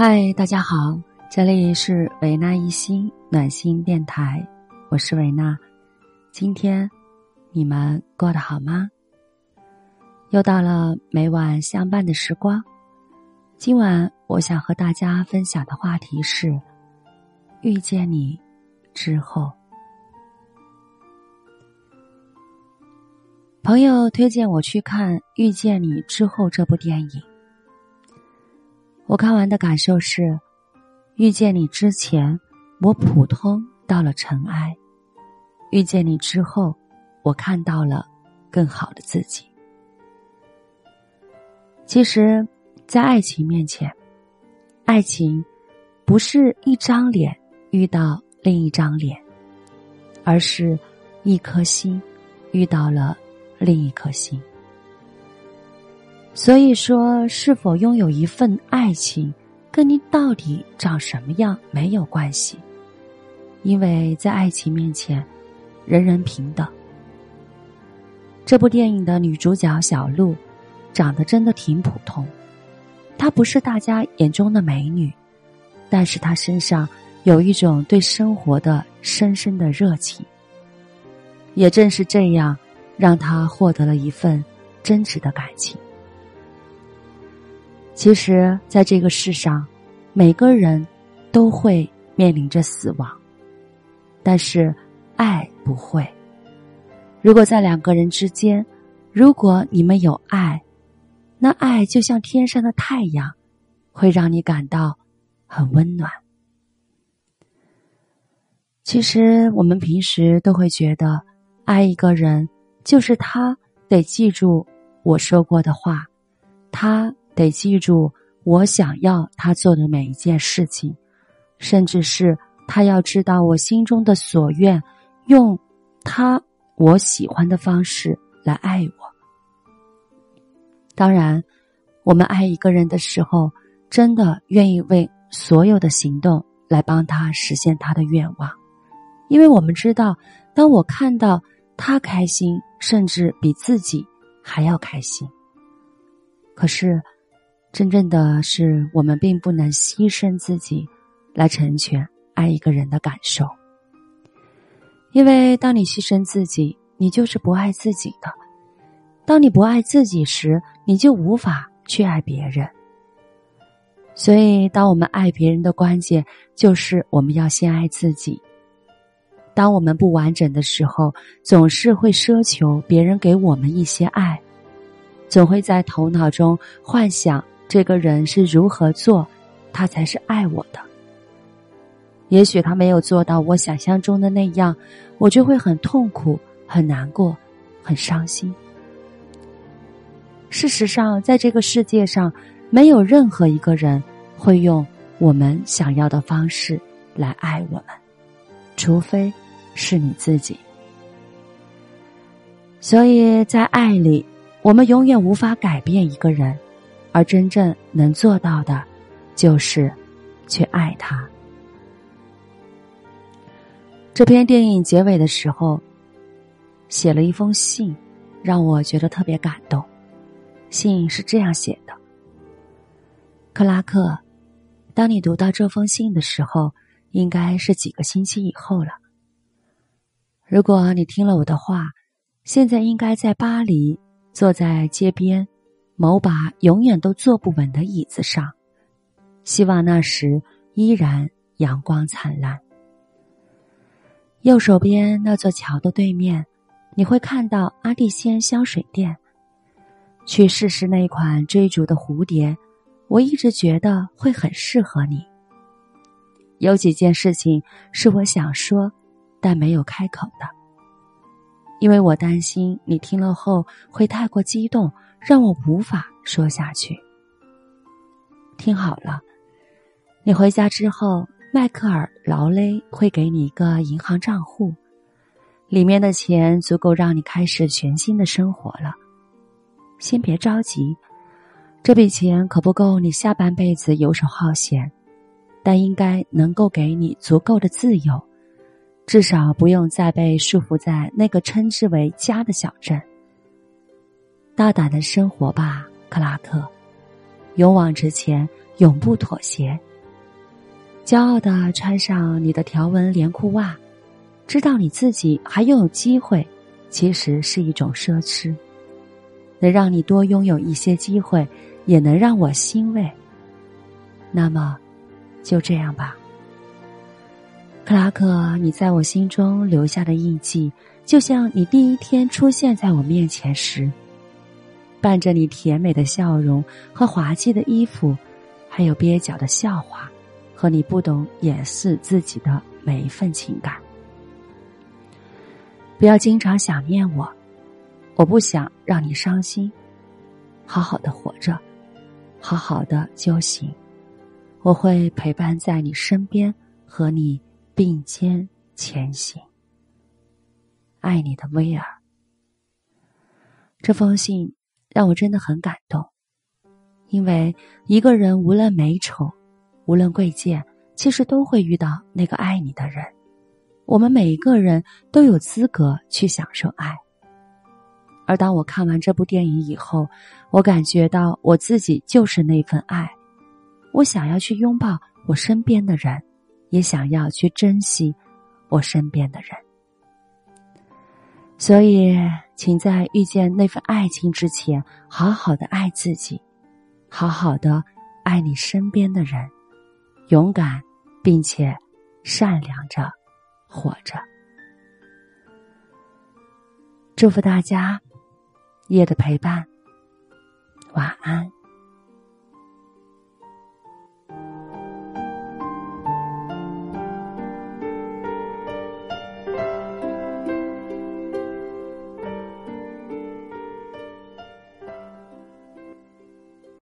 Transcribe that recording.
嗨，大家好，这里是维纳一心暖心电台，我是维娜。今天你们过得好吗？又到了每晚相伴的时光。今晚我想和大家分享的话题是：遇见你之后。朋友推荐我去看《遇见你之后》这部电影。我看完的感受是，遇见你之前，我普通到了尘埃；遇见你之后，我看到了更好的自己。其实，在爱情面前，爱情不是一张脸遇到另一张脸，而是一颗心遇到了另一颗心。所以说，是否拥有一份爱情，跟你到底长什么样没有关系，因为在爱情面前，人人平等。这部电影的女主角小鹿，长得真的挺普通，她不是大家眼中的美女，但是她身上有一种对生活的深深的热情。也正是这样，让她获得了一份真挚的感情。其实，在这个世上，每个人都会面临着死亡，但是爱不会。如果在两个人之间，如果你们有爱，那爱就像天上的太阳，会让你感到很温暖。其实，我们平时都会觉得，爱一个人就是他得记住我说过的话，他。得记住，我想要他做的每一件事情，甚至是他要知道我心中的所愿，用他我喜欢的方式来爱我。当然，我们爱一个人的时候，真的愿意为所有的行动来帮他实现他的愿望，因为我们知道，当我看到他开心，甚至比自己还要开心。可是。真正的是，我们并不能牺牲自己来成全爱一个人的感受，因为当你牺牲自己，你就是不爱自己的；当你不爱自己时，你就无法去爱别人。所以，当我们爱别人的关键，就是我们要先爱自己。当我们不完整的时候，总是会奢求别人给我们一些爱，总会在头脑中幻想。这个人是如何做，他才是爱我的。也许他没有做到我想象中的那样，我就会很痛苦、很难过、很伤心。事实上，在这个世界上，没有任何一个人会用我们想要的方式来爱我们，除非是你自己。所以在爱里，我们永远无法改变一个人。而真正能做到的，就是去爱他。这篇电影结尾的时候，写了一封信，让我觉得特别感动。信是这样写的：“克拉克，当你读到这封信的时候，应该是几个星期以后了。如果你听了我的话，现在应该在巴黎，坐在街边。”某把永远都坐不稳的椅子上，希望那时依然阳光灿烂。右手边那座桥的对面，你会看到阿蒂仙香水店。去试试那款追逐的蝴蝶，我一直觉得会很适合你。有几件事情是我想说，但没有开口的，因为我担心你听了后会太过激动。让我无法说下去。听好了，你回家之后，迈克尔·劳雷会给你一个银行账户，里面的钱足够让你开始全新的生活了。先别着急，这笔钱可不够你下半辈子游手好闲，但应该能够给你足够的自由，至少不用再被束缚在那个称之为家的小镇。大胆的生活吧，克拉克，勇往直前，永不妥协，骄傲的穿上你的条纹连裤袜，知道你自己还拥有机会，其实是一种奢侈。能让你多拥有一些机会，也能让我欣慰。那么，就这样吧，克拉克，你在我心中留下的印记，就像你第一天出现在我面前时，伴着你甜美的笑容和滑稽的衣服，还有蹩脚的笑话，和你不懂掩饰自己的每一份情感。不要经常想念我。我不想让你伤心，好好的活着，好好的就行。我会陪伴在你身边，和你并肩前行。爱你的威尔。这封信让我真的很感动，因为一个人无论美丑，无论贵贱，其实都会遇到那个爱你的人。我们每一个人都有资格去享受爱。而当我看完这部电影以后，我感觉到我自己就是那份爱。我想要去拥抱我身边的人，也想要去珍惜我身边的人。所以，请在遇见那份爱情之前，好好的爱自己，好好的爱你身边的人，勇敢并且善良着活着。祝福大家。夜的陪伴，晚安。